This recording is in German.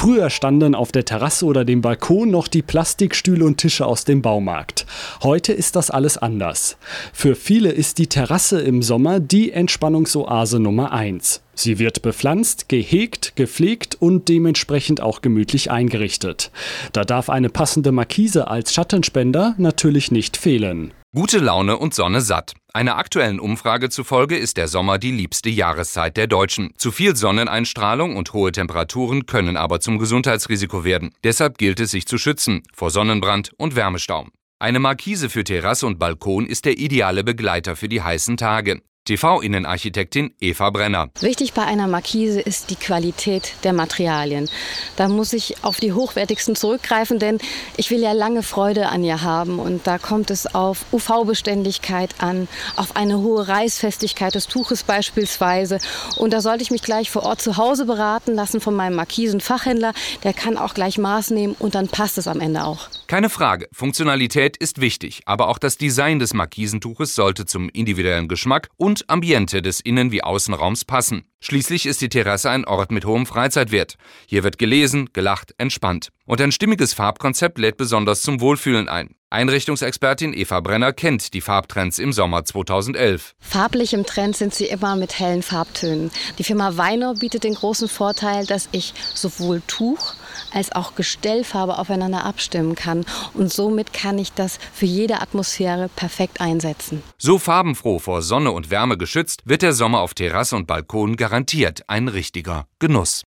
Früher standen auf der Terrasse oder dem Balkon noch die Plastikstühle und Tische aus dem Baumarkt. Heute ist das alles anders. Für viele ist die Terrasse im Sommer die Entspannungsoase Nummer eins. Sie wird bepflanzt, gehegt, gepflegt und dementsprechend auch gemütlich eingerichtet. Da darf eine passende Markise als Schattenspender natürlich nicht fehlen. Gute Laune und Sonne satt. Einer aktuellen Umfrage zufolge ist der Sommer die liebste Jahreszeit der Deutschen. Zu viel Sonneneinstrahlung und hohe Temperaturen können aber zum Gesundheitsrisiko werden. Deshalb gilt es, sich zu schützen vor Sonnenbrand und Wärmestau. Eine Markise für Terrasse und Balkon ist der ideale Begleiter für die heißen Tage. TV-Innenarchitektin Eva Brenner. Wichtig bei einer Markise ist die Qualität der Materialien. Da muss ich auf die hochwertigsten zurückgreifen, denn ich will ja lange Freude an ihr haben. Und da kommt es auf UV-Beständigkeit an, auf eine hohe Reißfestigkeit des Tuches beispielsweise. Und da sollte ich mich gleich vor Ort zu Hause beraten lassen von meinem Markisenfachhändler. Der kann auch gleich Maß nehmen und dann passt es am Ende auch. Keine Frage, Funktionalität ist wichtig, aber auch das Design des Markisentuches sollte zum individuellen Geschmack und Ambiente des Innen- wie Außenraums passen. Schließlich ist die Terrasse ein Ort mit hohem Freizeitwert. Hier wird gelesen, gelacht, entspannt. Und ein stimmiges Farbkonzept lädt besonders zum Wohlfühlen ein. Einrichtungsexpertin Eva Brenner kennt die Farbtrends im Sommer 2011. Farblich im Trend sind sie immer mit hellen Farbtönen. Die Firma Weiner bietet den großen Vorteil, dass ich sowohl Tuch als auch Gestellfarbe aufeinander abstimmen kann. Und somit kann ich das für jede Atmosphäre perfekt einsetzen. So farbenfroh vor Sonne und Wärme geschützt, wird der Sommer auf Terrasse und Balkon garantiert ein richtiger Genuss.